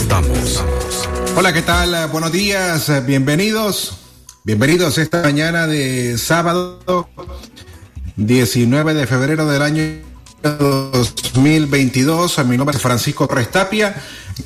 estamos. Hola, ¿qué tal? Buenos días, bienvenidos. Bienvenidos esta mañana de sábado 19 de febrero del año 2022. Mi nombre es Francisco Restapia.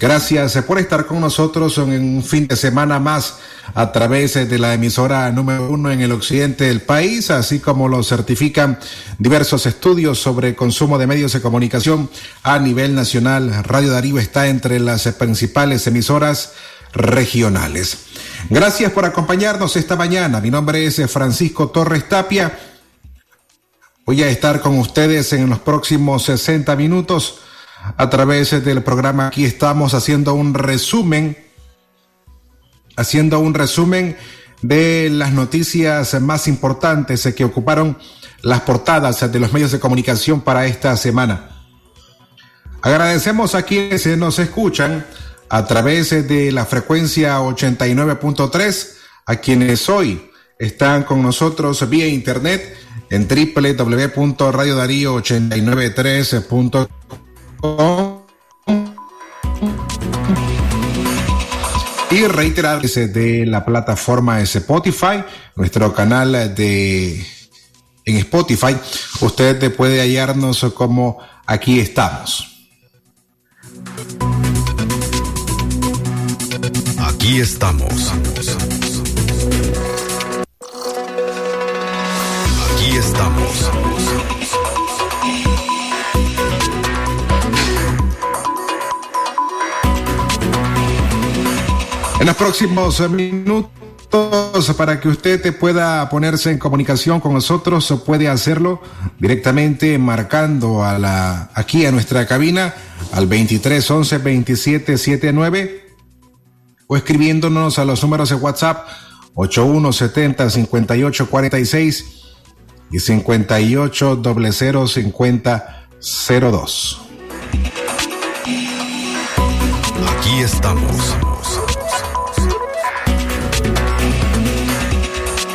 Gracias por estar con nosotros en un fin de semana más a través de la emisora número uno en el occidente del país, así como lo certifican diversos estudios sobre consumo de medios de comunicación a nivel nacional. Radio Darío está entre las principales emisoras regionales. Gracias por acompañarnos esta mañana. Mi nombre es Francisco Torres Tapia. Voy a estar con ustedes en los próximos 60 minutos a través del programa. Aquí estamos haciendo un resumen, haciendo un resumen de las noticias más importantes que ocuparon las portadas de los medios de comunicación para esta semana. Agradecemos a quienes nos escuchan a través de la frecuencia 89.3, a quienes hoy están con nosotros vía internet en www.radiodarío893.com y reiterarles de la plataforma Spotify, nuestro canal de en Spotify, usted puede hallarnos como aquí estamos. Aquí estamos. En los próximos minutos, para que usted pueda ponerse en comunicación con nosotros, puede hacerlo directamente marcando a la, aquí a nuestra cabina al 23 11 27 79 o escribiéndonos a los números de WhatsApp 8170 58 46 y 58 00 50 02. Aquí estamos.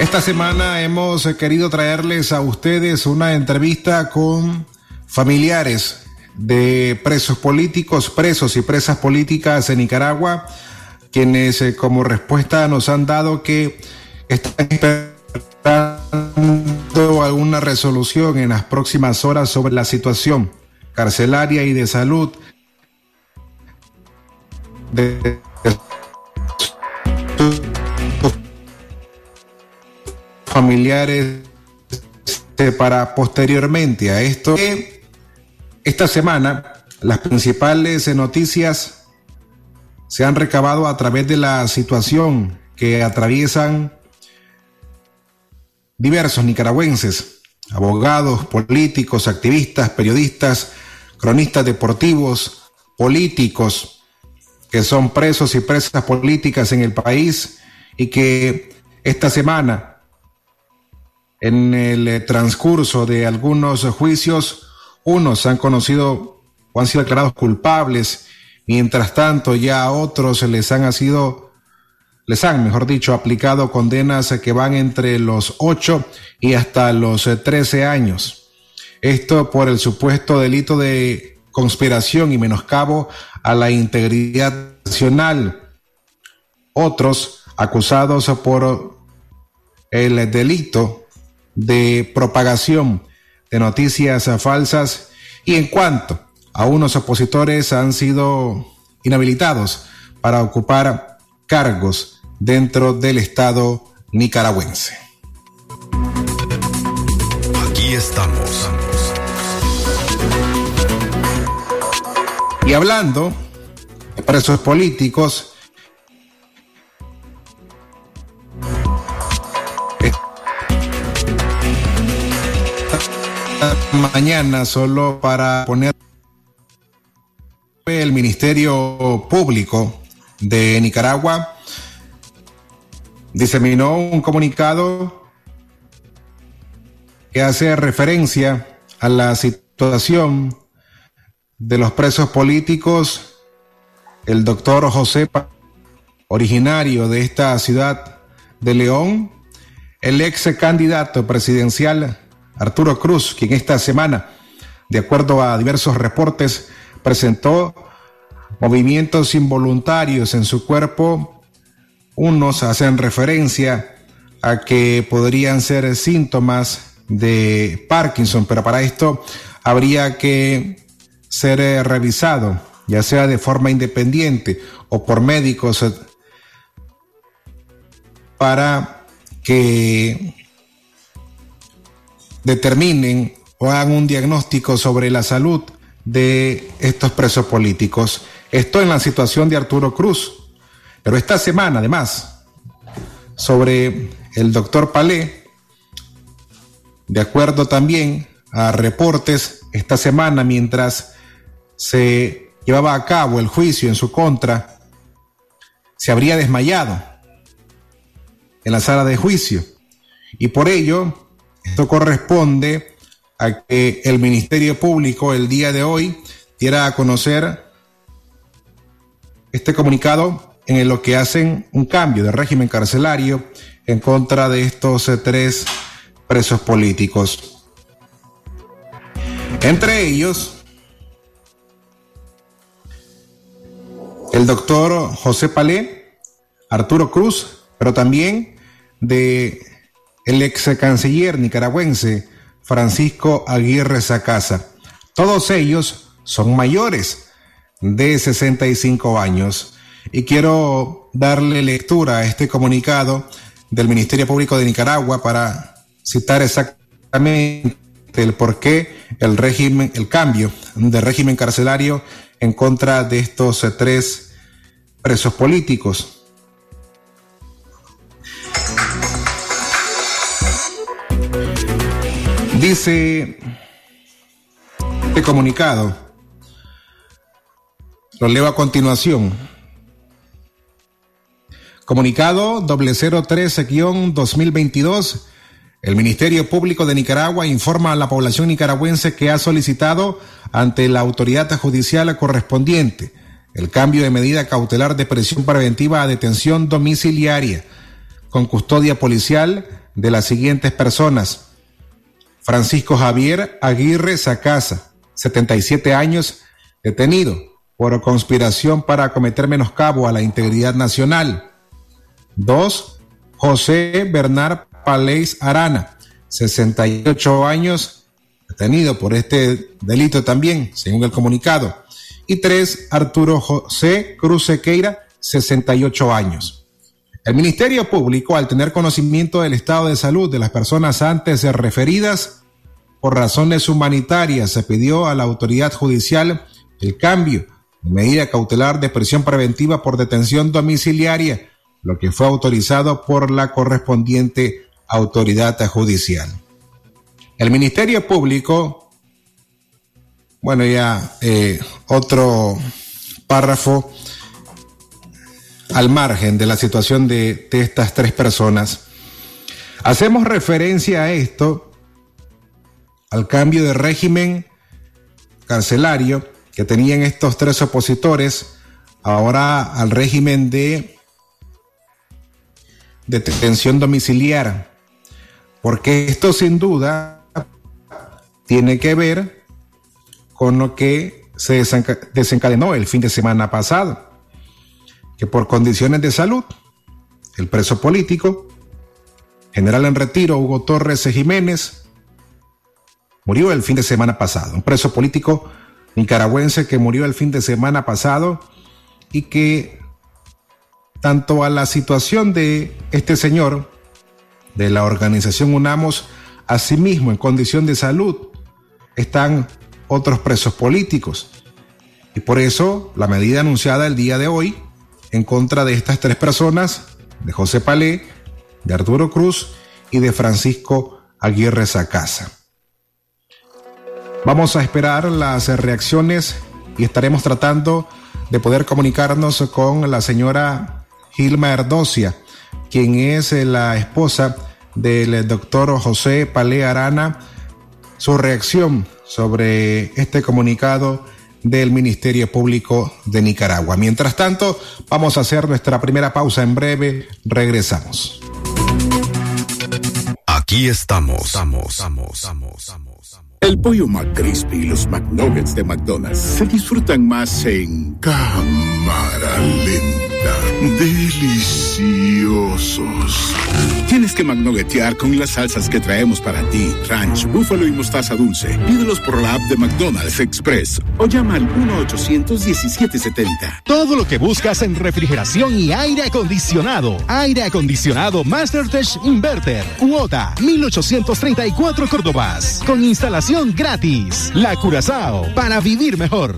Esta semana hemos querido traerles a ustedes una entrevista con familiares de presos políticos, presos y presas políticas en Nicaragua, quienes eh, como respuesta nos han dado que están esperando alguna resolución en las próximas horas sobre la situación carcelaria y de salud de familiares para posteriormente a esto. Esta semana las principales noticias se han recabado a través de la situación que atraviesan diversos nicaragüenses, abogados, políticos, activistas, periodistas, cronistas deportivos, políticos, que son presos y presas políticas en el país y que esta semana en el transcurso de algunos juicios, unos han conocido o han sido declarados culpables, mientras tanto ya a otros les han sido, les han, mejor dicho, aplicado condenas que van entre los 8 y hasta los 13 años. Esto por el supuesto delito de conspiración y menoscabo a la integridad nacional. Otros acusados por el delito de propagación de noticias falsas y en cuanto a unos opositores han sido inhabilitados para ocupar cargos dentro del Estado nicaragüense. Aquí estamos. Y hablando de presos políticos, mañana solo para poner el Ministerio Público de Nicaragua. Diseminó un comunicado que hace referencia a la situación de los presos políticos, el doctor José, originario de esta ciudad de León, el ex candidato presidencial Arturo Cruz, quien esta semana, de acuerdo a diversos reportes, presentó movimientos involuntarios en su cuerpo. Unos hacen referencia a que podrían ser síntomas de Parkinson, pero para esto habría que ser eh, revisado, ya sea de forma independiente o por médicos, eh, para que determinen o hagan un diagnóstico sobre la salud de estos presos políticos. Esto en la situación de Arturo Cruz. Pero esta semana, además, sobre el doctor Palé, de acuerdo también a reportes, esta semana mientras se llevaba a cabo el juicio en su contra, se habría desmayado en la sala de juicio. Y por ello, esto corresponde a que el Ministerio Público el día de hoy diera a conocer este comunicado en lo que hacen un cambio de régimen carcelario en contra de estos eh, tres presos políticos. Entre ellos, el doctor José Palé, Arturo Cruz, pero también de el ex canciller nicaragüense Francisco Aguirre Sacasa. Todos ellos son mayores de 65 años. Y quiero darle lectura a este comunicado del Ministerio Público de Nicaragua para citar exactamente el por qué el régimen, el cambio de régimen carcelario en contra de estos tres presos políticos. Dice este comunicado, lo leo a continuación. Comunicado 013-2022. El Ministerio Público de Nicaragua informa a la población nicaragüense que ha solicitado ante la autoridad judicial correspondiente el cambio de medida cautelar de presión preventiva a detención domiciliaria con custodia policial de las siguientes personas Francisco Javier Aguirre Sacasa, 77 años, detenido por conspiración para cometer menoscabo a la integridad nacional. Dos, José Bernard Palés Arana, 68 años, detenido por este delito también, según el comunicado. Y tres, Arturo José Cruz Sequeira, 68 años. El Ministerio Público, al tener conocimiento del estado de salud de las personas antes referidas, por razones humanitarias, se pidió a la autoridad judicial el cambio de medida cautelar de prisión preventiva por detención domiciliaria, lo que fue autorizado por la correspondiente autoridad judicial. El Ministerio Público, bueno, ya eh, otro párrafo al margen de la situación de, de estas tres personas. Hacemos referencia a esto al cambio de régimen carcelario que tenían estos tres opositores, ahora al régimen de detención domiciliar, porque esto sin duda tiene que ver con lo que se desencadenó el fin de semana pasado, que por condiciones de salud, el preso político general en retiro Hugo Torres Jiménez murió el fin de semana pasado, un preso político nicaragüense que murió el fin de semana pasado y que tanto a la situación de este señor, de la organización UNAMOS, asimismo en condición de salud, están otros presos políticos. Y por eso la medida anunciada el día de hoy en contra de estas tres personas, de José Palé, de Arturo Cruz y de Francisco Aguirre Sacasa. Vamos a esperar las reacciones y estaremos tratando de poder comunicarnos con la señora Gilma Erdocia, quien es la esposa del doctor José Palé Arana, su reacción sobre este comunicado del Ministerio Público de Nicaragua. Mientras tanto, vamos a hacer nuestra primera pausa en breve. Regresamos. Aquí estamos. Estamos, estamos, estamos, el pollo McCrispy y los McNuggets de McDonald's se disfrutan más en cámara lenta. Deliciosos. Tienes que McNuggetear con las salsas que traemos para ti: ranch, búfalo y mostaza dulce. Pídelos por la app de McDonald's Express o llama al 1-800-1770. Todo lo que buscas en refrigeración y aire acondicionado. Aire acondicionado MasterTech Inverter. Cuota 1834 Córdobas. Con instalación gratis. La Curazao para vivir mejor.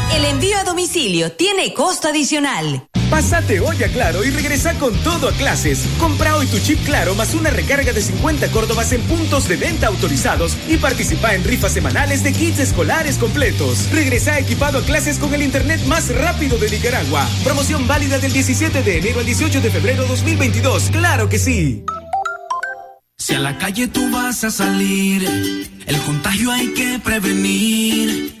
El envío a domicilio tiene costo adicional. Pásate hoy a Claro y regresa con todo a clases. Compra hoy tu chip Claro más una recarga de 50 Córdobas en puntos de venta autorizados y participa en rifas semanales de kits escolares completos. Regresa equipado a clases con el internet más rápido de Nicaragua. Promoción válida del 17 de enero al 18 de febrero 2022. ¡Claro que sí! Si a la calle tú vas a salir, el contagio hay que prevenir.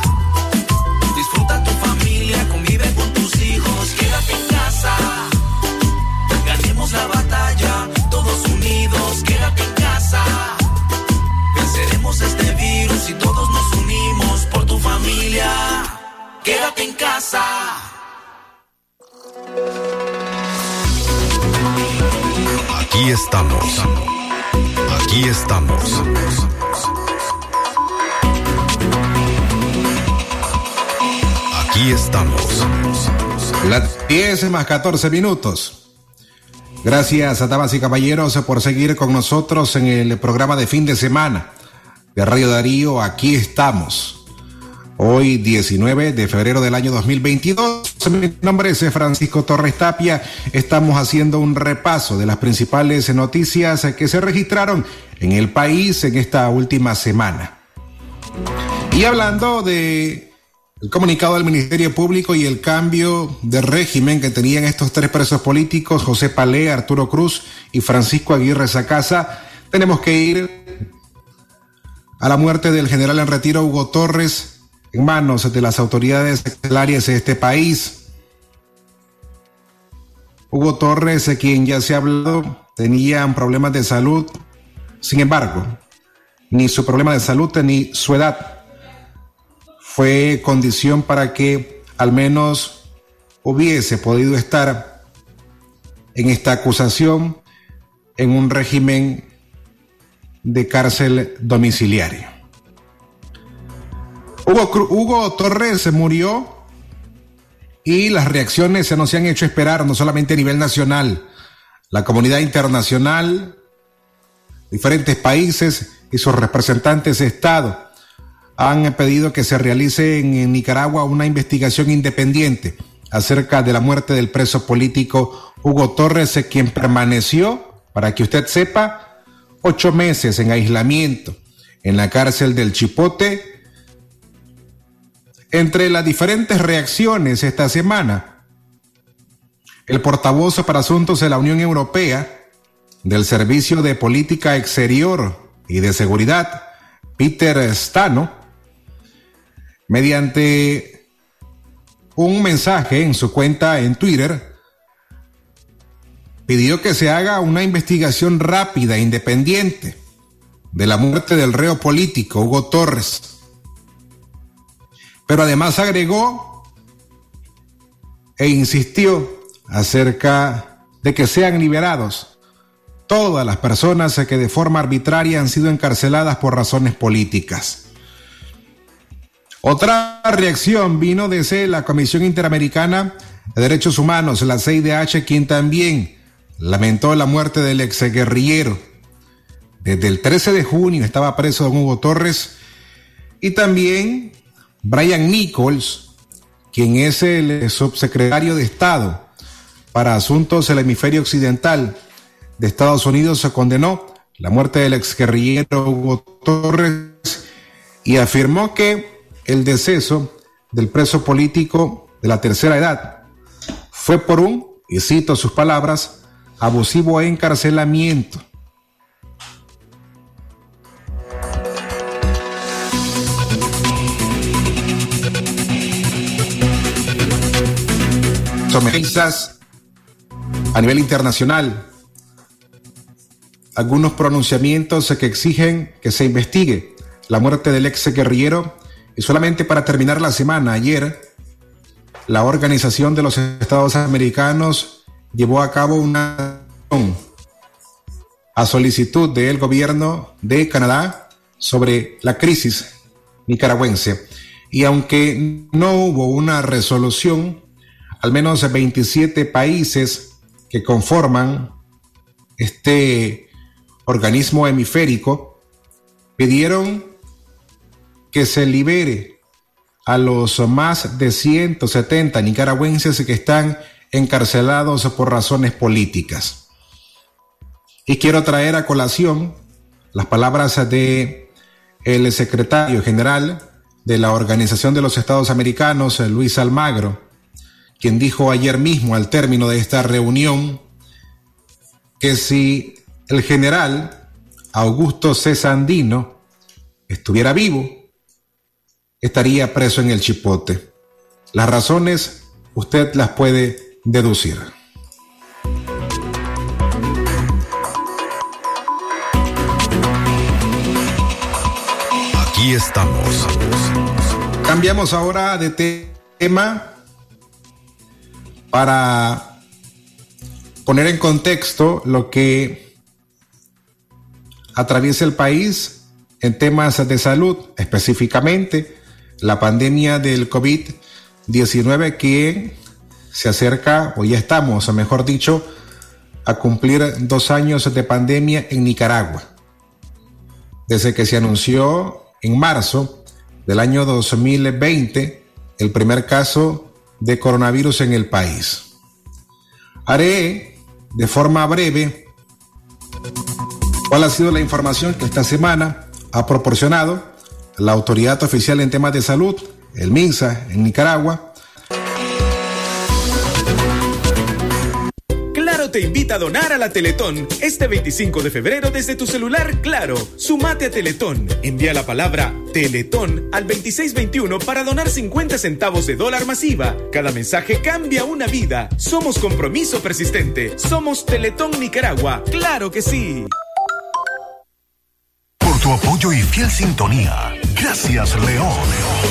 Quédate en casa. Aquí estamos. Aquí estamos. Aquí estamos. Las 10 más 14 minutos. Gracias a damas y caballeros por seguir con nosotros en el programa de fin de semana de Radio Darío. Aquí estamos. Hoy 19 de febrero del año 2022. Mi nombre es Francisco Torres Tapia. Estamos haciendo un repaso de las principales noticias que se registraron en el país en esta última semana. Y hablando de el comunicado del Ministerio Público y el cambio de régimen que tenían estos tres presos políticos, José Palé, Arturo Cruz y Francisco Aguirre Sacasa, tenemos que ir a la muerte del general en retiro Hugo Torres en manos de las autoridades secretarias de este país. Hugo Torres, quien ya se ha hablado, tenía problemas de salud. Sin embargo, ni su problema de salud ni su edad fue condición para que al menos hubiese podido estar en esta acusación en un régimen de cárcel domiciliario. Hugo, Hugo Torres se murió y las reacciones se nos han hecho esperar, no solamente a nivel nacional, la comunidad internacional, diferentes países y sus representantes de Estado han pedido que se realice en Nicaragua una investigación independiente acerca de la muerte del preso político Hugo Torres, quien permaneció, para que usted sepa, ocho meses en aislamiento en la cárcel del Chipote. Entre las diferentes reacciones esta semana, el portavoz para asuntos de la Unión Europea del Servicio de Política Exterior y de Seguridad, Peter Stano, mediante un mensaje en su cuenta en Twitter, pidió que se haga una investigación rápida e independiente de la muerte del reo político Hugo Torres. Pero además agregó e insistió acerca de que sean liberados todas las personas que de forma arbitraria han sido encarceladas por razones políticas. Otra reacción vino desde la Comisión Interamericana de Derechos Humanos, la CIDH, quien también lamentó la muerte del exguerrillero. Desde el 13 de junio estaba preso don Hugo Torres y también Brian Nichols, quien es el subsecretario de Estado para Asuntos del Hemisferio Occidental de Estados Unidos se condenó la muerte del exguerrillero Hugo Torres y afirmó que el deceso del preso político de la tercera edad fue por un, y cito sus palabras, abusivo encarcelamiento. A nivel internacional algunos pronunciamientos que exigen que se investigue la muerte del ex guerrillero. Y solamente para terminar la semana, ayer, la Organización de los Estados Americanos llevó a cabo una a solicitud del gobierno de Canadá sobre la crisis nicaragüense. Y aunque no hubo una resolución, al menos 27 países que conforman este organismo hemisférico, pidieron que se libere a los más de 170 nicaragüenses que están encarcelados por razones políticas. Y quiero traer a colación las palabras de el secretario general de la Organización de los Estados Americanos, Luis Almagro, quien dijo ayer mismo al término de esta reunión que si el general Augusto Cesandino estuviera vivo, estaría preso en el chipote. Las razones usted las puede deducir. Aquí estamos. Cambiamos ahora de tema para poner en contexto lo que atraviesa el país en temas de salud, específicamente la pandemia del COVID-19 que se acerca, o ya estamos, o mejor dicho, a cumplir dos años de pandemia en Nicaragua. Desde que se anunció en marzo del año 2020 el primer caso de coronavirus en el país. Haré de forma breve ¿Cuál ha sido la información que esta semana ha proporcionado la autoridad oficial en temas de salud, el MINSA, en Nicaragua? Te invita a donar a la Teletón este 25 de febrero desde tu celular Claro. Sumate a Teletón. Envía la palabra Teletón al 2621 para donar 50 centavos de dólar masiva. Cada mensaje cambia una vida. Somos compromiso persistente. Somos Teletón Nicaragua. Claro que sí tu apoyo y fiel sintonía. Gracias, León.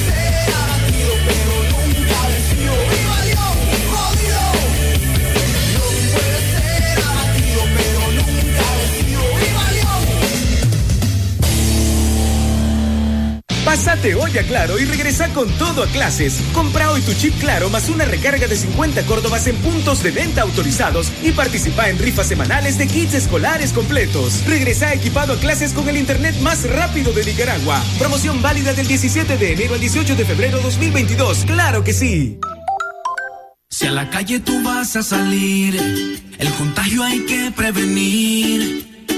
Cámbiate hoy a Claro y regresa con todo a clases. Compra hoy tu chip Claro más una recarga de 50 córdobas en puntos de venta autorizados y participa en rifas semanales de kits escolares completos. Regresa equipado a clases con el internet más rápido de Nicaragua. Promoción válida del 17 de enero al 18 de febrero 2022. Claro que sí. Si a la calle tú vas a salir, el contagio hay que prevenir.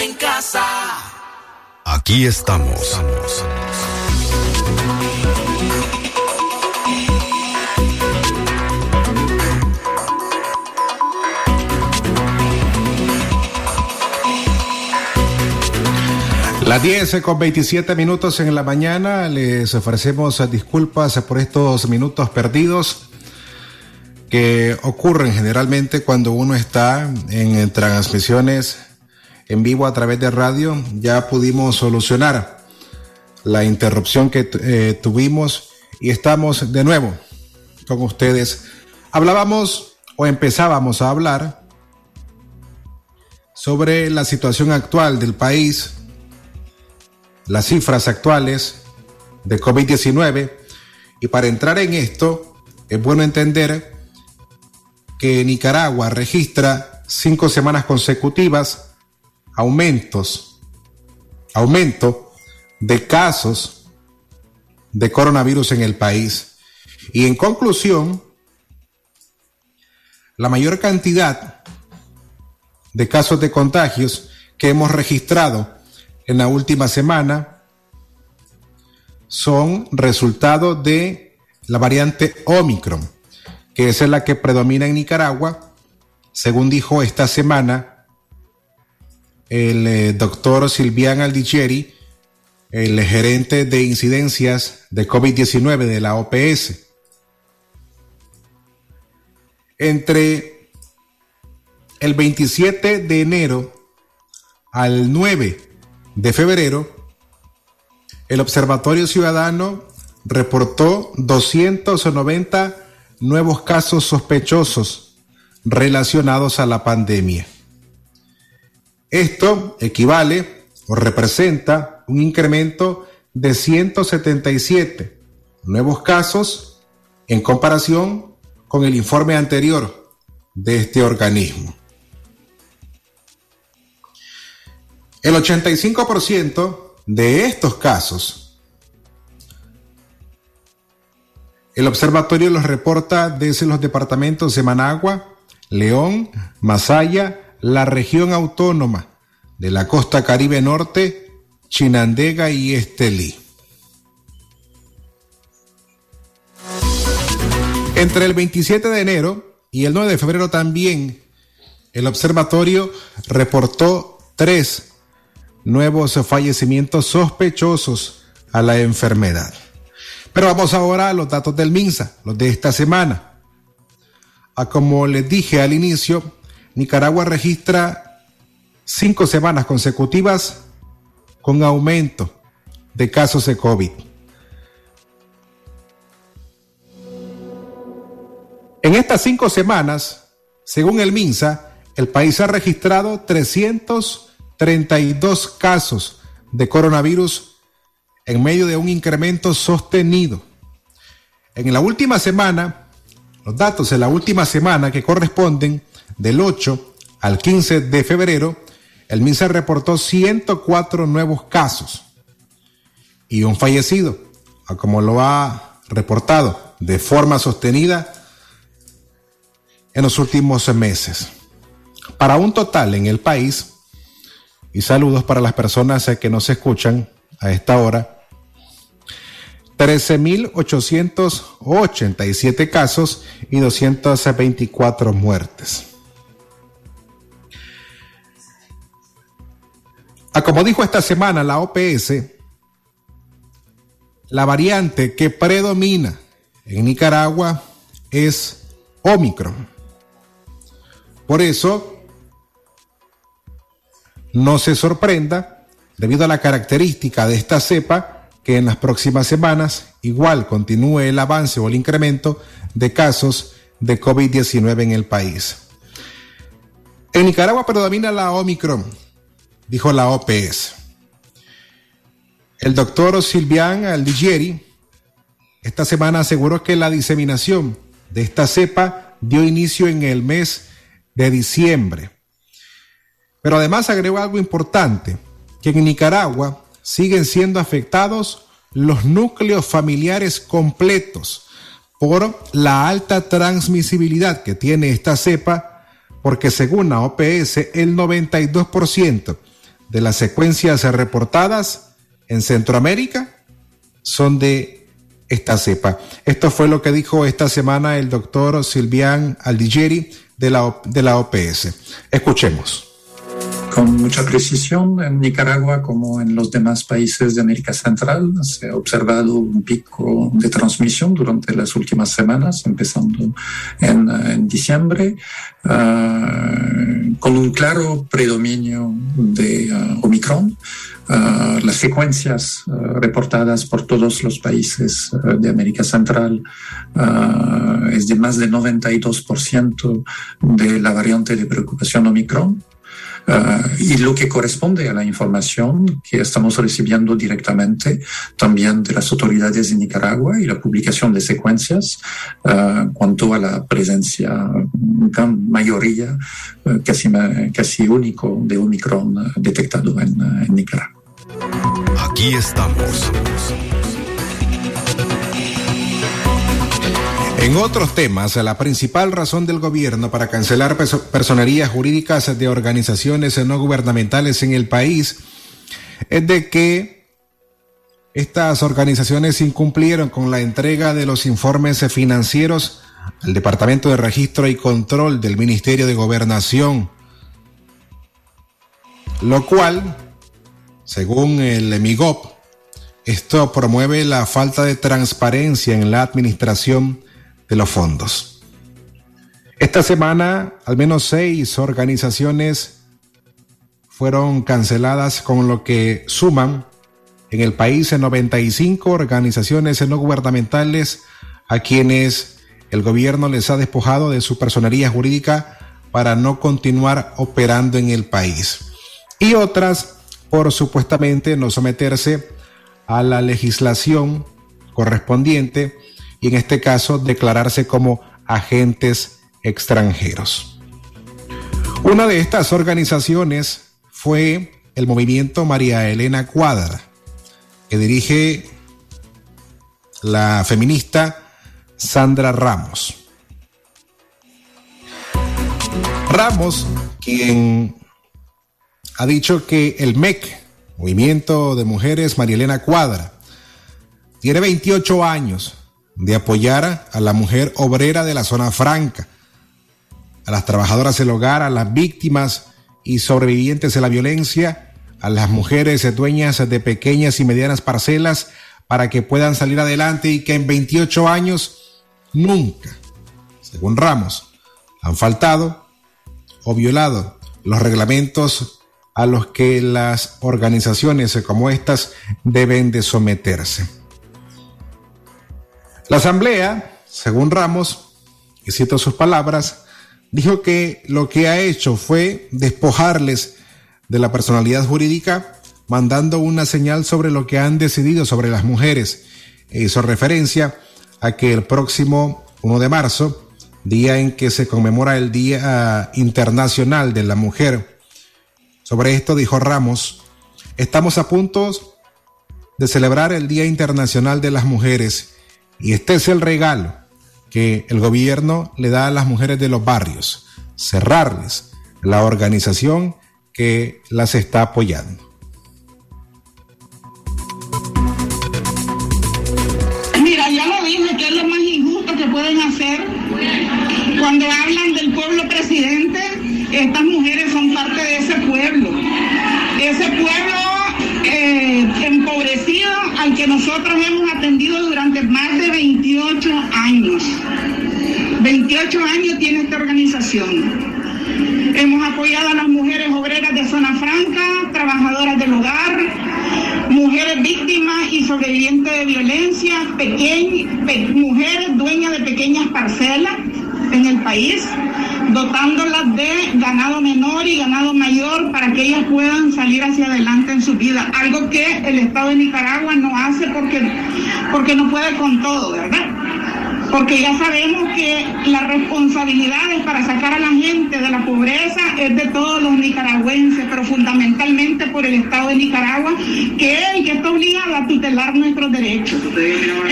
Quédate en casa. Aquí estamos. Las 10 con 27 minutos en la mañana. Les ofrecemos disculpas por estos minutos perdidos que ocurren generalmente cuando uno está en transmisiones en vivo a través de radio. Ya pudimos solucionar la interrupción que eh, tuvimos y estamos de nuevo con ustedes. Hablábamos o empezábamos a hablar sobre la situación actual del país las cifras actuales de COVID-19 y para entrar en esto es bueno entender que Nicaragua registra cinco semanas consecutivas aumentos, aumento de casos de coronavirus en el país. Y en conclusión, la mayor cantidad de casos de contagios que hemos registrado en la última semana son resultado de la variante Omicron, que es la que predomina en Nicaragua, según dijo esta semana el eh, doctor Silvian Aldicheri, el gerente de incidencias de COVID-19 de la OPS. Entre el 27 de enero al 9 de febrero, el Observatorio Ciudadano reportó 290 nuevos casos sospechosos relacionados a la pandemia. Esto equivale o representa un incremento de 177 nuevos casos en comparación con el informe anterior de este organismo. El 85% de estos casos, el observatorio los reporta desde los departamentos de Managua, León, Masaya, la región autónoma de la costa caribe norte, Chinandega y Estelí. Entre el 27 de enero y el 9 de febrero también, el observatorio reportó tres nuevos fallecimientos sospechosos a la enfermedad. Pero vamos ahora a los datos del MINSA, los de esta semana. A como les dije al inicio, Nicaragua registra cinco semanas consecutivas con aumento de casos de COVID. En estas cinco semanas, según el MINSA, el país ha registrado 300 32 casos de coronavirus en medio de un incremento sostenido. En la última semana, los datos de la última semana que corresponden del 8 al 15 de febrero, el MINSA reportó 104 nuevos casos y un fallecido, como lo ha reportado de forma sostenida en los últimos meses. Para un total en el país y saludos para las personas que nos escuchan a esta hora. 13.887 casos y 224 muertes. Ah, como dijo esta semana la OPS, la variante que predomina en Nicaragua es Omicron. Por eso, no se sorprenda, debido a la característica de esta cepa, que en las próximas semanas igual continúe el avance o el incremento de casos de COVID-19 en el país. En Nicaragua predomina la Omicron, dijo la OPS. El doctor Silvian Aldigeri esta semana aseguró que la diseminación de esta cepa dio inicio en el mes de diciembre. Pero además agregó algo importante, que en Nicaragua siguen siendo afectados los núcleos familiares completos por la alta transmisibilidad que tiene esta cepa, porque según la OPS el 92% de las secuencias reportadas en Centroamérica son de esta cepa. Esto fue lo que dijo esta semana el doctor Silvian Aldigeri de la, de la OPS. Escuchemos. Con mucha precisión, en Nicaragua como en los demás países de América Central se ha observado un pico de transmisión durante las últimas semanas, empezando en, diciembre, ah, con un claro predominio de uh, Omicron. Uh, las secuencias reportadas por todos los países de América Central es de más de 92% de la variante de preocupación Omicron. Y lo que corresponde a la información que estamos recibiendo directamente también de las autoridades de Nicaragua y la publicación de secuencias cuanto a la presencia, gran mayoría, casi, casi único de Omicron detectado en Nicaragua. Aquí estamos. En otros temas, la principal razón del gobierno para cancelar personerías jurídicas de organizaciones no gubernamentales en el país es de que estas organizaciones incumplieron con la entrega de los informes financieros al Departamento de Registro y Control del Ministerio de Gobernación, lo cual según el EMIGOP, esto promueve la falta de transparencia en la administración de los fondos. Esta semana, al menos seis organizaciones fueron canceladas, con lo que suman en el país 95 organizaciones no gubernamentales a quienes el gobierno les ha despojado de su personería jurídica para no continuar operando en el país. Y otras por supuestamente no someterse a la legislación correspondiente y en este caso declararse como agentes extranjeros. Una de estas organizaciones fue el movimiento María Elena Cuadra, que dirige la feminista Sandra Ramos. Ramos, quien ha dicho que el MEC, Movimiento de Mujeres Marielena Cuadra, tiene 28 años de apoyar a la mujer obrera de la zona franca, a las trabajadoras del hogar, a las víctimas y sobrevivientes de la violencia, a las mujeres dueñas de pequeñas y medianas parcelas para que puedan salir adelante y que en 28 años nunca, según Ramos, han faltado o violado los reglamentos a los que las organizaciones como estas deben de someterse. La Asamblea, según Ramos, y cito sus palabras, dijo que lo que ha hecho fue despojarles de la personalidad jurídica, mandando una señal sobre lo que han decidido sobre las mujeres. Hizo referencia a que el próximo 1 de marzo, día en que se conmemora el Día Internacional de la Mujer, sobre esto dijo Ramos, estamos a punto de celebrar el Día Internacional de las Mujeres y este es el regalo que el gobierno le da a las mujeres de los barrios, cerrarles la organización que las está apoyando. dice que es lo más injusto que pueden hacer. Cuando hablan del pueblo presidente, estas mujeres son parte de ese pueblo. Ese pueblo eh, empobrecido al que nosotros hemos atendido durante más de 28 años. 28 años tiene esta organización. Hemos apoyado a las mujeres obreras de zona franca, trabajadoras del hogar, mujeres víctimas y sobrevivientes de violencia, mujeres dueñas de pequeñas parcelas en el país, dotándolas de ganado menor y ganado mayor para que ellas puedan salir hacia adelante en su vida. Algo que el Estado de Nicaragua no hace porque, porque no puede con todo, ¿verdad? porque ya sabemos que las responsabilidades para sacar a la gente de la pobreza es de todos los nicaragüenses, pero fundamentalmente por el Estado de Nicaragua, que es el que está obligado a tutelar nuestros derechos.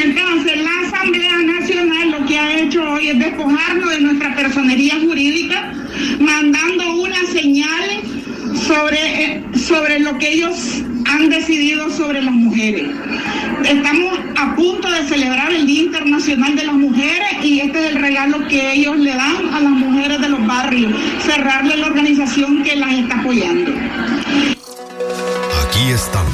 Entonces, la Asamblea Nacional lo que ha hecho hoy es despojarnos de nuestra personería jurídica, mandando una señal sobre, eh, sobre lo que ellos han decidido sobre las mujeres. Estamos a punto de celebrar el Día Internacional de las Mujeres y este es el regalo que ellos le dan a las mujeres de los barrios, cerrarle la organización que las está apoyando. Aquí estamos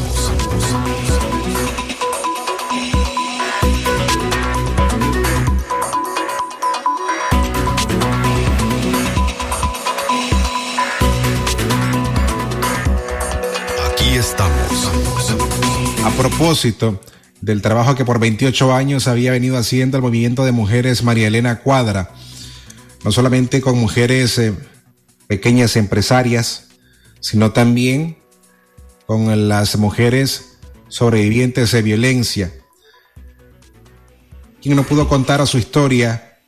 propósito del trabajo que por 28 años había venido haciendo el movimiento de mujeres María Elena Cuadra, no solamente con mujeres eh, pequeñas empresarias, sino también con las mujeres sobrevivientes de violencia. Quien no pudo contar su historia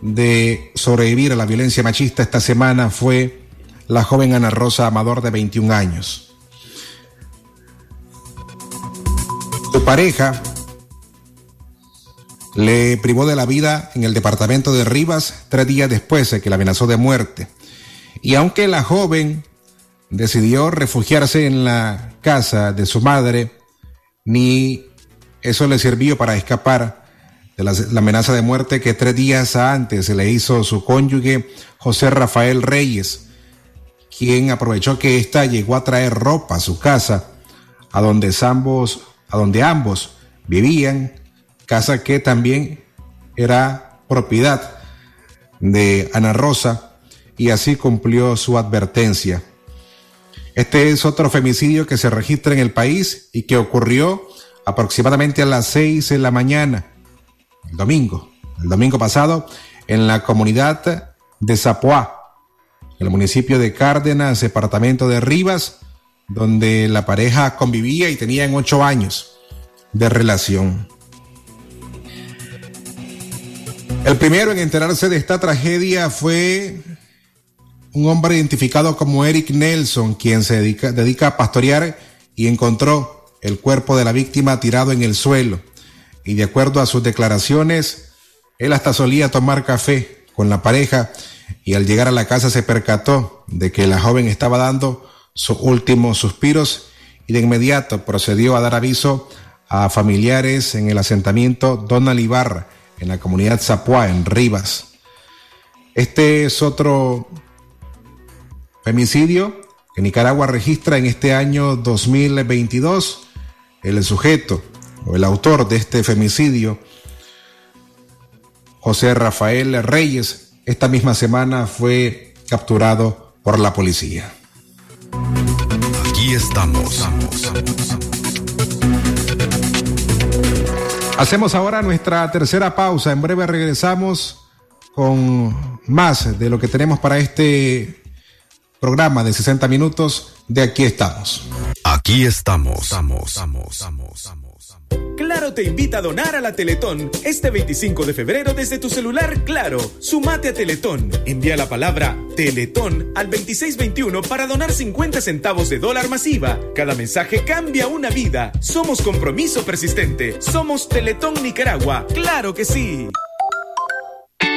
de sobrevivir a la violencia machista esta semana fue la joven Ana Rosa Amador de 21 años. Su pareja le privó de la vida en el departamento de Rivas tres días después de que la amenazó de muerte. Y aunque la joven decidió refugiarse en la casa de su madre, ni eso le sirvió para escapar de la, amenaza de muerte que tres días antes le hizo su cónyuge José Rafael Reyes, quien aprovechó que ésta llegó a traer ropa a su casa, a donde ambos a donde ambos vivían, casa que también era propiedad de Ana Rosa y así cumplió su advertencia. Este es otro femicidio que se registra en el país y que ocurrió aproximadamente a las seis de la mañana, el domingo, el domingo pasado, en la comunidad de Zapoá, en el municipio de Cárdenas, departamento de Rivas, donde la pareja convivía y tenían ocho años de relación. El primero en enterarse de esta tragedia fue un hombre identificado como Eric Nelson, quien se dedica, dedica a pastorear y encontró el cuerpo de la víctima tirado en el suelo. Y de acuerdo a sus declaraciones, él hasta solía tomar café con la pareja y al llegar a la casa se percató de que la joven estaba dando sus últimos suspiros y de inmediato procedió a dar aviso a familiares en el asentamiento Donald Ibarra, en la comunidad Zapuá, en Rivas. Este es otro femicidio que Nicaragua registra en este año 2022. El sujeto o el autor de este femicidio, José Rafael Reyes, esta misma semana fue capturado por la policía. Estamos. Hacemos ahora nuestra tercera pausa. En breve regresamos con más de lo que tenemos para este programa de 60 minutos de Aquí estamos. Aquí estamos. Claro te invita a donar a la Teletón este 25 de febrero desde tu celular Claro. Sumate a Teletón. Envía la palabra Teletón al 2621 para donar 50 centavos de dólar masiva. Cada mensaje cambia una vida. Somos compromiso persistente. Somos Teletón Nicaragua. Claro que sí.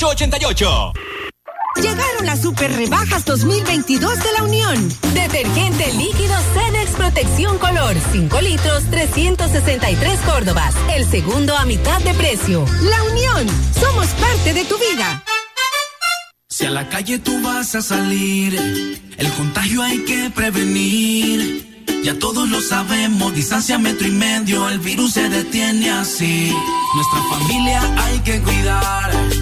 88. Llegaron las super rebajas 2022 de la Unión. Detergente líquido Cenex Protección Color, 5 litros, 363 Córdobas. El segundo a mitad de precio. La Unión, somos parte de tu vida. Si a la calle tú vas a salir, el contagio hay que prevenir. Ya todos lo sabemos, distancia metro y medio, el virus se detiene así. Nuestra familia hay que cuidar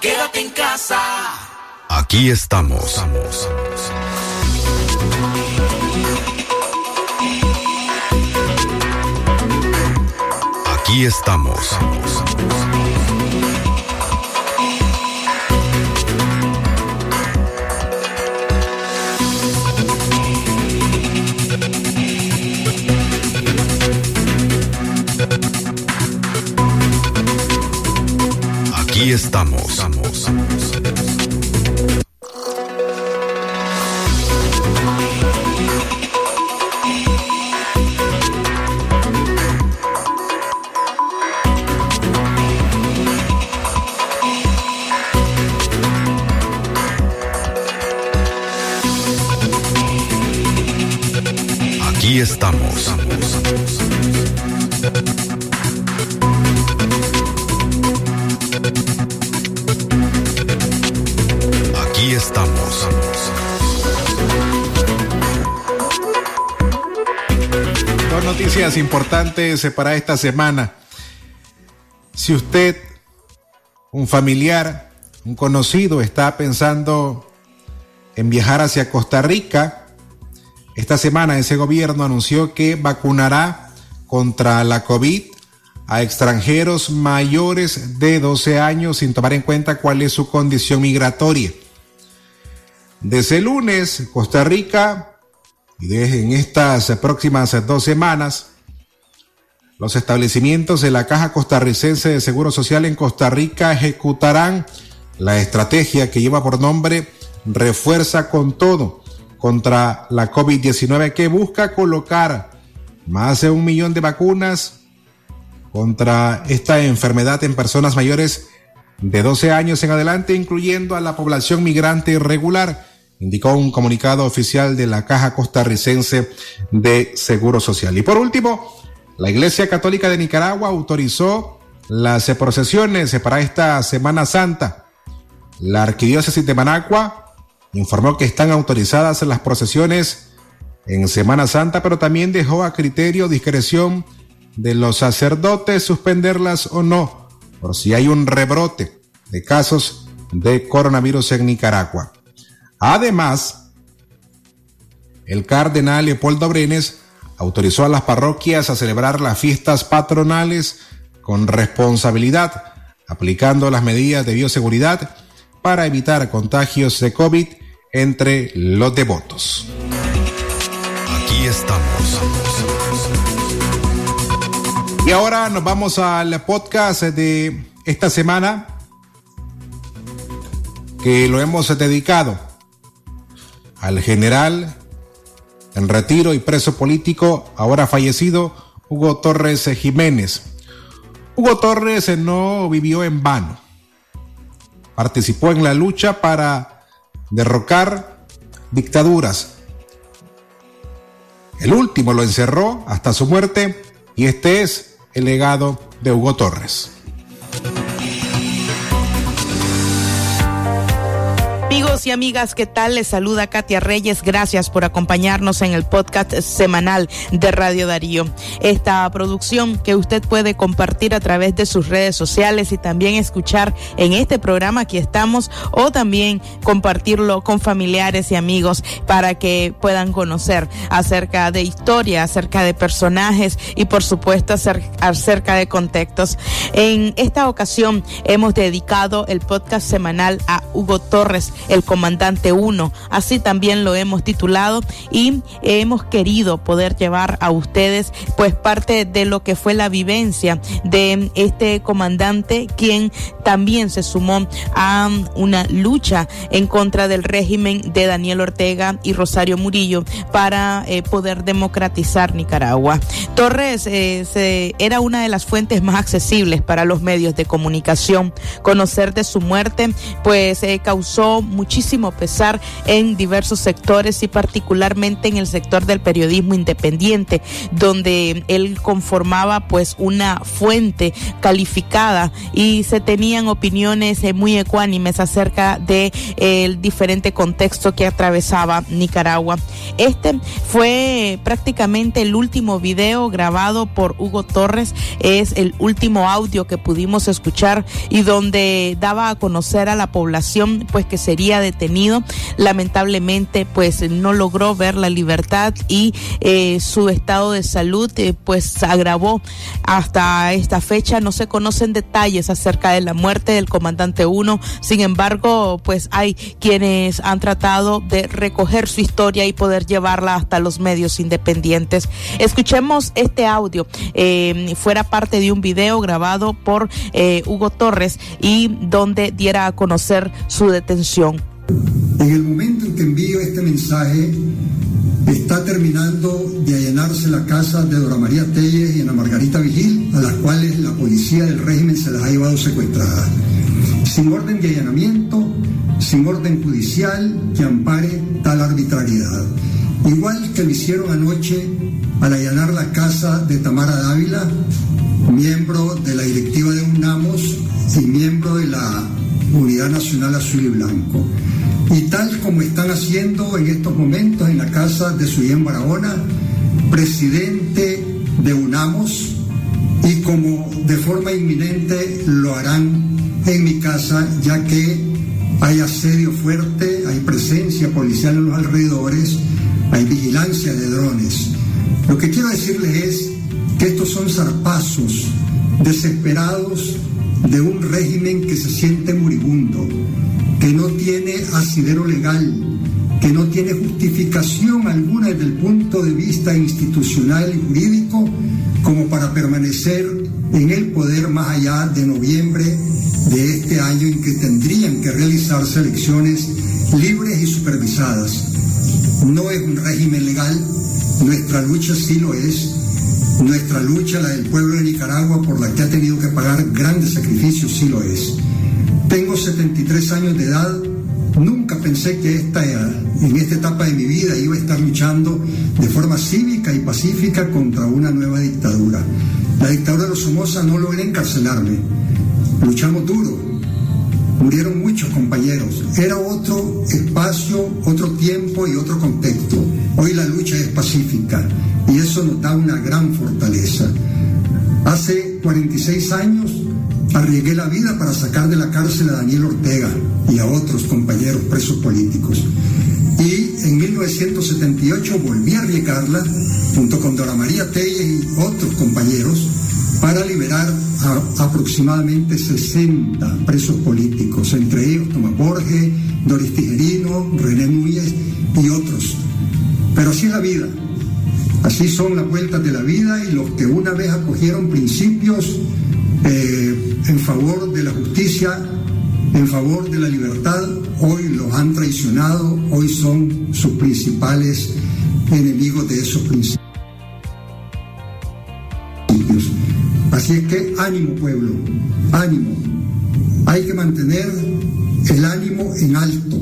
Quédate en casa. Aquí estamos. Aquí estamos. Estamos. Importantes para esta semana. Si usted, un familiar, un conocido, está pensando en viajar hacia Costa Rica, esta semana ese gobierno anunció que vacunará contra la COVID a extranjeros mayores de 12 años sin tomar en cuenta cuál es su condición migratoria. Desde el lunes, Costa Rica, y en estas próximas dos semanas, los establecimientos de la Caja Costarricense de Seguro Social en Costa Rica ejecutarán la estrategia que lleva por nombre Refuerza con todo contra la COVID-19 que busca colocar más de un millón de vacunas contra esta enfermedad en personas mayores de 12 años en adelante, incluyendo a la población migrante irregular, indicó un comunicado oficial de la Caja Costarricense de Seguro Social. Y por último, la Iglesia Católica de Nicaragua autorizó las procesiones para esta Semana Santa. La Arquidiócesis de Managua informó que están autorizadas las procesiones en Semana Santa, pero también dejó a criterio discreción de los sacerdotes suspenderlas o no, por si hay un rebrote de casos de coronavirus en Nicaragua. Además, el cardenal Leopoldo Brenes autorizó a las parroquias a celebrar las fiestas patronales con responsabilidad, aplicando las medidas de bioseguridad para evitar contagios de COVID entre los devotos. Aquí estamos. Y ahora nos vamos al podcast de esta semana que lo hemos dedicado al general en retiro y preso político, ahora fallecido, Hugo Torres Jiménez. Hugo Torres no vivió en vano. Participó en la lucha para derrocar dictaduras. El último lo encerró hasta su muerte y este es el legado de Hugo Torres. Amigos y amigas, ¿qué tal? Les saluda Katia Reyes. Gracias por acompañarnos en el podcast semanal de Radio Darío. Esta producción que usted puede compartir a través de sus redes sociales y también escuchar en este programa aquí estamos o también compartirlo con familiares y amigos para que puedan conocer acerca de historia, acerca de personajes y por supuesto acerca de contextos. En esta ocasión hemos dedicado el podcast semanal a Hugo Torres el comandante 1. Así también lo hemos titulado y hemos querido poder llevar a ustedes pues parte de lo que fue la vivencia de este comandante quien también se sumó a una lucha en contra del régimen de Daniel Ortega y Rosario Murillo para eh, poder democratizar Nicaragua. Torres eh, era una de las fuentes más accesibles para los medios de comunicación. Conocer de su muerte pues eh, causó muchísimo pesar en diversos sectores y particularmente en el sector del periodismo independiente, donde él conformaba pues una fuente calificada y se opiniones eh, muy ecuánimes acerca de eh, el diferente contexto que atravesaba Nicaragua. Este fue prácticamente el último video grabado por Hugo Torres, es el último audio que pudimos escuchar y donde daba a conocer a la población pues que sería detenido. Lamentablemente, pues no logró ver la libertad y eh, su estado de salud pues agravó hasta esta fecha. No se conocen detalles acerca de la muerte del comandante 1. Sin embargo, pues hay quienes han tratado de recoger su historia y poder llevarla hasta los medios independientes. Escuchemos este audio. Eh, fuera parte de un video grabado por Hugo Torres y donde diera a conocer su detención. En el momento en que envío este mensaje, está terminando de allanarse la casa de Dora María Telles y Ana Margarita Vigil, a las cuales la policía del régimen se las ha llevado secuestradas. Sin orden de allanamiento, sin orden judicial que ampare tal arbitrariedad. Igual que lo hicieron anoche al allanar la casa de Tamara Dávila, miembro de la directiva de UNAMOS y miembro de la Unidad Nacional Azul y Blanco y tal como están haciendo en estos momentos en la casa de Suyén Barahona, presidente de UNAMOS, y como de forma inminente lo harán en mi casa, ya que hay asedio fuerte, hay presencia policial en los alrededores, hay vigilancia de drones. Lo que quiero decirles es que estos son zarpazos desesperados de un régimen que se siente moribundo, que no tiene asidero legal, que no tiene justificación alguna desde el punto de vista institucional y jurídico como para permanecer en el poder más allá de noviembre de este año en que tendrían que realizarse elecciones libres y supervisadas. No es un régimen legal, nuestra lucha sí lo es, nuestra lucha, la del pueblo de Nicaragua, por la que ha tenido que pagar grandes sacrificios, sí lo es. Tengo 73 años de edad. Nunca pensé que esta, en esta etapa de mi vida iba a estar luchando de forma cívica y pacífica contra una nueva dictadura. La dictadura de los Somoza no logró encarcelarme. Luchamos duro. Murieron muchos compañeros. Era otro espacio, otro tiempo y otro contexto. Hoy la lucha es pacífica y eso nos da una gran fortaleza. Hace 46 años Arriesgué la vida para sacar de la cárcel a Daniel Ortega y a otros compañeros presos políticos. Y en 1978 volví a arriesgarla junto con Dora María Telle y otros compañeros para liberar a aproximadamente 60 presos políticos, entre ellos Tomás Borges, Doris Tijerino, René Núñez y otros. Pero así es la vida. Así son las vueltas de la vida y los que una vez acogieron principios eh, en favor de la justicia, en favor de la libertad, hoy los han traicionado, hoy son sus principales enemigos de esos principios. Así es que ánimo pueblo, ánimo. Hay que mantener el ánimo en alto,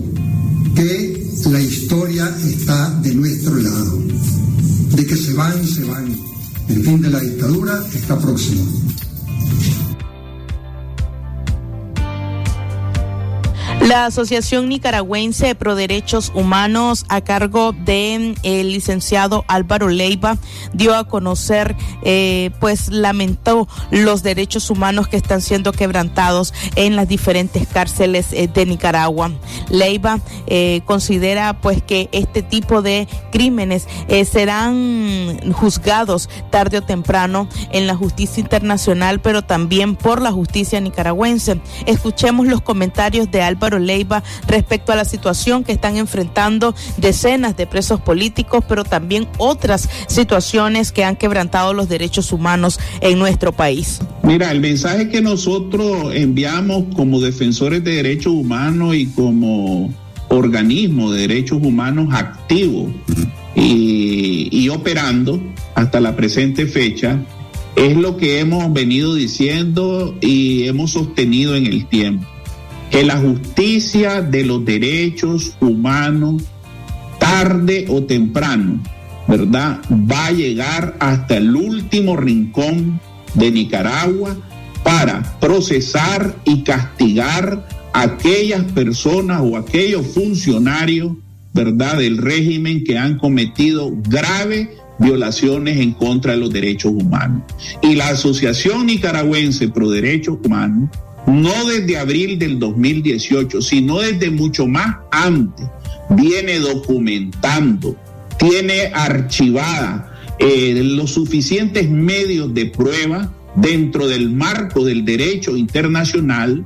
que la historia está de nuestro lado. De que se van, se van. El fin de la dictadura está próximo. La Asociación Nicaragüense Pro Derechos Humanos, a cargo de el licenciado Álvaro Leiva, dio a conocer, eh, pues lamentó los derechos humanos que están siendo quebrantados en las diferentes cárceles eh, de Nicaragua. Leiva eh, considera, pues, que este tipo de crímenes serán juzgados tarde o temprano en la justicia internacional, pero también por la justicia nicaragüense. Escuchemos los comentarios de Álvaro Leiva respecto a la situación que están enfrentando decenas de presos políticos, pero también otras situaciones que han quebrantado los derechos humanos en nuestro país. Mira, el mensaje que nosotros enviamos como defensores de derechos humanos y como organismo de derechos humanos activo y, y operando hasta la presente fecha es lo que hemos venido diciendo y hemos sostenido en el tiempo que la justicia de los derechos humanos, tarde o temprano, ¿verdad? Va a llegar hasta el último rincón de Nicaragua para procesar y castigar a aquellas personas o aquellos funcionarios, ¿verdad?, del régimen que han cometido graves violaciones en contra de los derechos humanos. Y la Asociación Nicaragüense Pro Derechos Humanos no desde abril del 2018, sino desde mucho más antes, viene documentando, tiene archivada eh, los suficientes medios de prueba dentro del marco del derecho internacional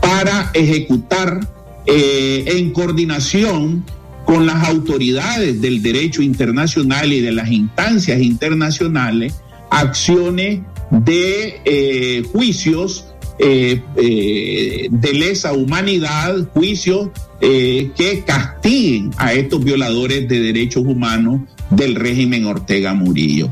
para ejecutar eh, en coordinación con las autoridades del derecho internacional y de las instancias internacionales acciones de eh, juicios eh, eh, de lesa humanidad, juicios eh, que castiguen a estos violadores de derechos humanos del régimen Ortega Murillo.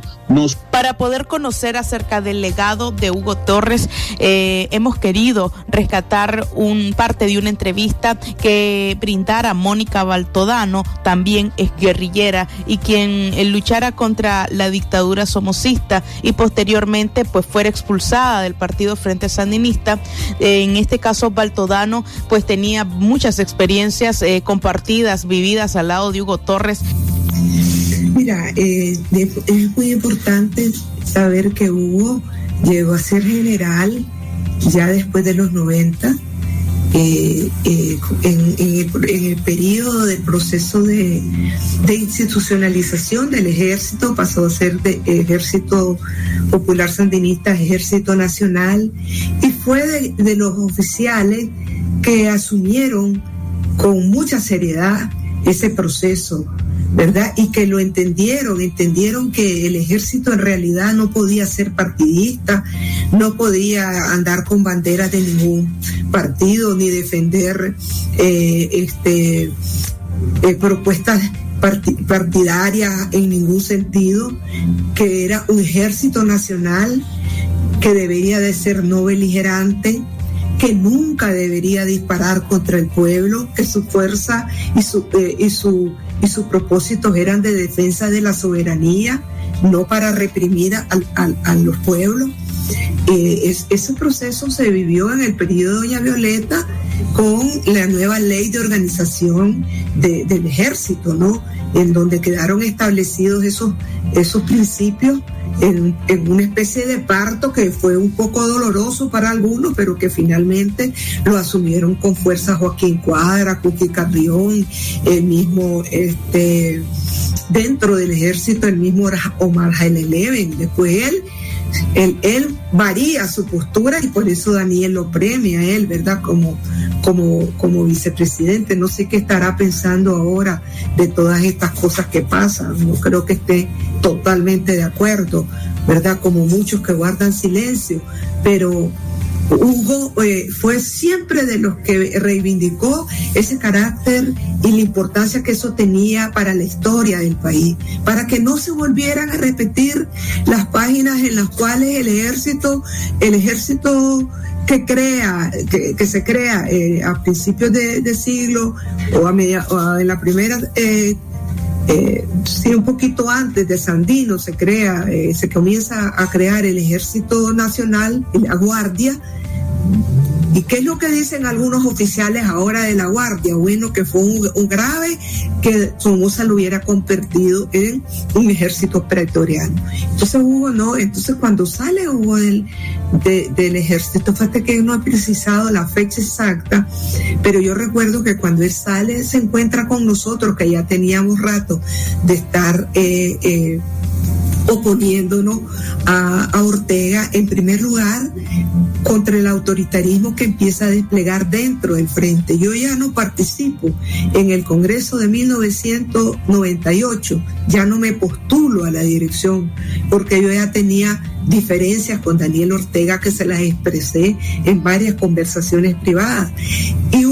Para poder conocer acerca del legado de Hugo Torres, eh, hemos querido rescatar un parte de una entrevista que brindara Mónica Baltodano, también es guerrillera y quien eh, luchara contra la dictadura somocista y posteriormente pues fuera expulsada del partido Frente Sandinista. Eh, en este caso Baltodano pues tenía muchas experiencias compartidas, vividas al lado de Hugo Torres. Mira, eh, es muy importante saber que Hugo llegó a ser general ya después de los 90, eh, eh, en, el, periodo del proceso de, institucionalización del ejército, pasó a ser de ejército popular sandinista, ejército nacional, y fue de los oficiales que asumieron con mucha seriedad ese proceso ¿verdad? Y que lo entendieron, entendieron que el ejército en realidad no podía ser partidista, no podía andar con banderas de ningún partido ni defender eh, este, eh, propuestas partidarias en ningún sentido, que era un ejército nacional que debería de ser no beligerante, que nunca debería disparar contra el pueblo, que su fuerza y su, eh, y su y sus propósitos eran de defensa de la soberanía, no para reprimir a, los pueblos. Eh, ese proceso se vivió en el periodo de Doña Violeta con la nueva ley de organización del ejército, ¿no? En donde quedaron establecidos esos, esos principios en, una especie de parto que fue un poco doloroso para algunos, pero que finalmente lo asumieron con fuerza Joaquín Cuadra, Cookie Carrión, el mismo, este, dentro del ejército, el mismo Omar Jaime Leven. Después él él, él, varía su postura y por eso Daniel lo premia a él, ¿verdad? Como, como, como vicepresidente. No sé qué estará pensando ahora de todas estas cosas que pasan. No creo que esté totalmente de acuerdo, ¿verdad? Como muchos que guardan silencio, pero Hugo eh, fue siempre de los que reivindicó ese carácter y la importancia que eso tenía para la historia del país, para que no se volvieran a repetir las páginas en las cuales el ejército, el ejército que crea, que, se crea eh, a principios de, siglo o, a media, o en la primera eh, eh, sí, un poquito antes de Sandino se crea, eh, se comienza a crear el Ejército Nacional, la Guardia, ¿Y qué es lo que dicen algunos oficiales ahora de la Guardia? Bueno, que fue un, grave que Somoza lo hubiera convertido en un ejército pretoriano. Entonces Hugo no, entonces cuando sale Hugo del, del ejército, fíjate que no ha precisado la fecha exacta, pero yo recuerdo que cuando él sale se encuentra con nosotros, que ya teníamos rato de estar... Eh, eh, oponiéndonos a, Ortega, en primer lugar, contra el autoritarismo que empieza a desplegar dentro del frente. Yo ya no participo en el Congreso de 1998, ya no me postulo a la dirección, porque yo ya tenía diferencias con Daniel Ortega que se las expresé en varias conversaciones privadas. Y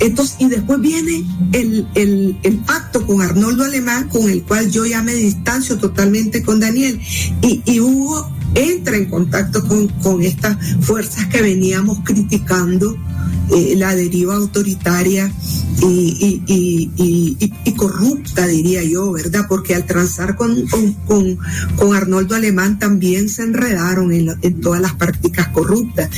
entonces, y después viene el, el, el, pacto con Arnoldo Alemán, con el cual yo ya me distancio totalmente con Daniel. Y, y Hugo entra en contacto con, con estas fuerzas que veníamos criticando eh, la deriva autoritaria y, y, corrupta, diría yo, ¿verdad? Porque al transar con, con, con, Arnoldo Alemán también se enredaron en, en, todas las prácticas corruptas.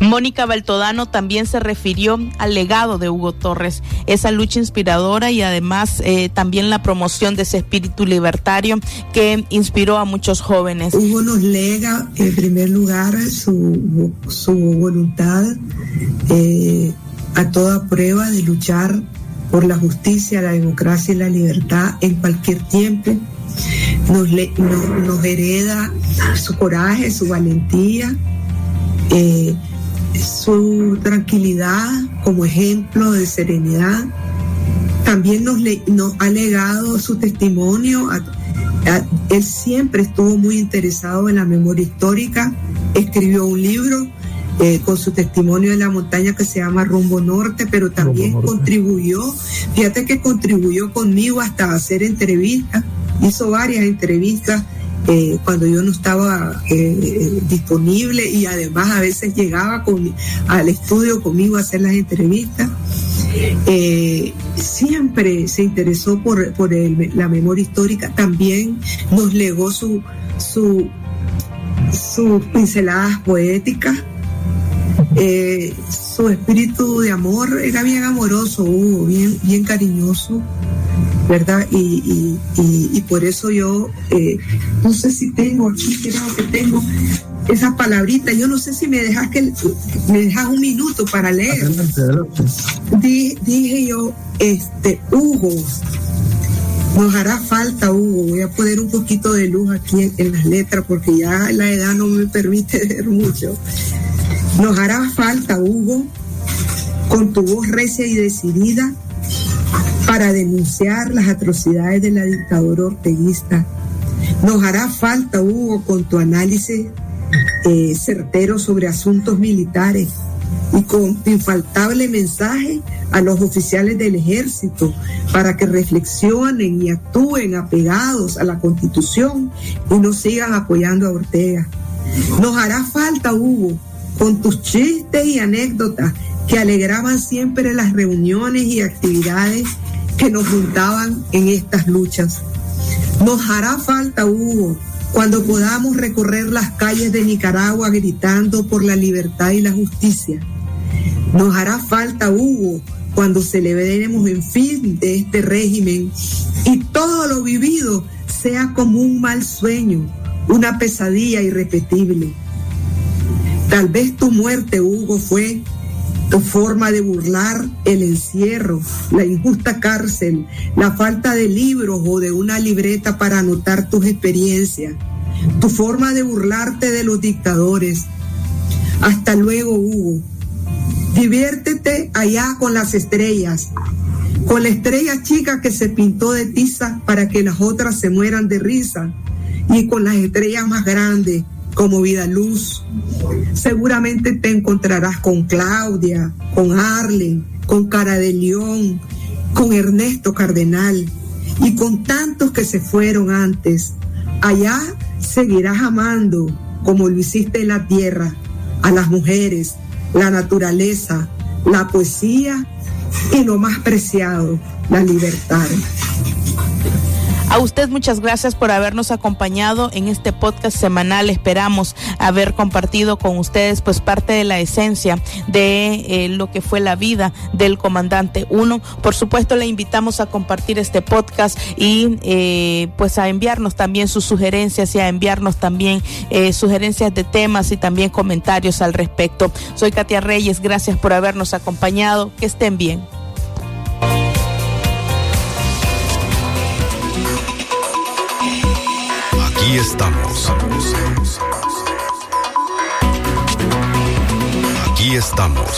Mónica Baltodano también se refirió al legado de Hugo Torres, esa lucha inspiradora y además eh, también la promoción de ese espíritu libertario que inspiró a muchos jóvenes. Hugo nos lega, en primer lugar, su, su voluntad. Eh, a toda prueba de luchar por la justicia, la democracia y la libertad en cualquier tiempo. Nos, nos, hereda su coraje, su valentía, eh, su tranquilidad como ejemplo de serenidad. También nos, nos ha legado su testimonio. él siempre estuvo muy interesado en la memoria histórica, escribió un libro eh, con su testimonio de la montaña que se llama Rumbo Norte, pero también contribuyó, fíjate que contribuyó conmigo hasta hacer entrevistas, hizo varias entrevistas eh, cuando yo no estaba eh, disponible y además a veces llegaba con, al estudio conmigo a hacer las entrevistas. siempre se interesó por, por la memoria histórica, también nos legó su, su, sus pinceladas poéticas eh, su espíritu de amor era bien amoroso, bien, bien cariñoso, ¿verdad? Y, por eso yo, eh, no sé si tengo aquí, creo que tengo esa palabrita. Yo no sé si me dejas que me dejas un minuto para leer. Dije, yo, este, Hugo, nos hará falta, Hugo. Voy a poner un poquito de luz aquí en las letras porque ya la edad no me permite ver mucho. Nos hará falta, Hugo, con tu voz recia y decidida, para denunciar las atrocidades de la dictadura orteguista. Nos hará falta, Hugo, con tu análisis eh, certero sobre asuntos militares y con tu infaltable mensaje a los oficiales del ejército para que reflexionen y actúen apegados a la constitución y no sigan apoyando a Ortega. Nos hará falta, Hugo, con tus chistes y anécdotas que alegraban siempre las reuniones y actividades que nos juntaban en estas luchas. Nos hará falta, Hugo, cuando podamos recorrer las calles de Nicaragua gritando por la libertad y la justicia. Nos hará falta, Hugo, cuando celebremos en fin de este régimen y todo lo vivido sea como un mal sueño, una pesadilla irrepetible. Tal vez tu muerte, Hugo, fue tu forma de burlar el encierro, la injusta cárcel, la falta de libros o de una libreta para anotar tus experiencias, tu forma de burlarte de los dictadores. Hasta luego, Hugo. Diviértete allá con las estrellas, con la estrella chica que se pintó de tiza para que las otras se mueran de risa, y con las estrellas más grandes como Vida Luz. Seguramente te encontrarás con Claudia, con Arlen, con Cara de León, con Ernesto Cardenal y con tantos que se fueron antes. Allá seguirás amando como lo hiciste en la tierra, a las mujeres, la naturaleza, la poesía y lo más preciado, la libertad. A usted muchas gracias por habernos acompañado en este podcast semanal. Esperamos haber compartido con ustedes pues parte de la esencia de eh, lo que fue la vida del comandante 1. Por supuesto le invitamos a compartir este podcast y eh, pues a enviarnos también sus sugerencias y a enviarnos también eh, sugerencias de temas y también comentarios al respecto. Soy Katia Reyes, gracias por habernos acompañado. Que estén bien. Estamos. Aquí estamos.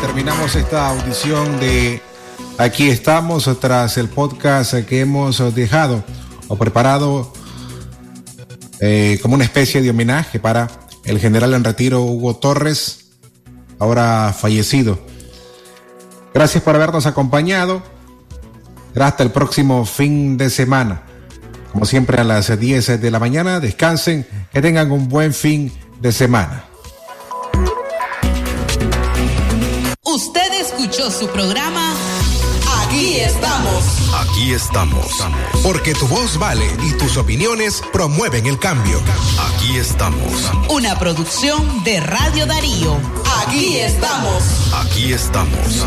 Terminamos esta audición de Aquí estamos tras el podcast que hemos dejado o preparado eh, como una especie de homenaje para el general en retiro Hugo Torres, ahora fallecido. Gracias por habernos acompañado. Hasta el próximo fin de semana. Como siempre a las 10 de la mañana, descansen, que tengan un buen fin de semana. Usted escuchó su programa Aquí estamos. Aquí estamos. Porque tu voz vale y tus opiniones promueven el cambio. Aquí estamos. Una producción de Radio Darío. Aquí estamos. Aquí estamos.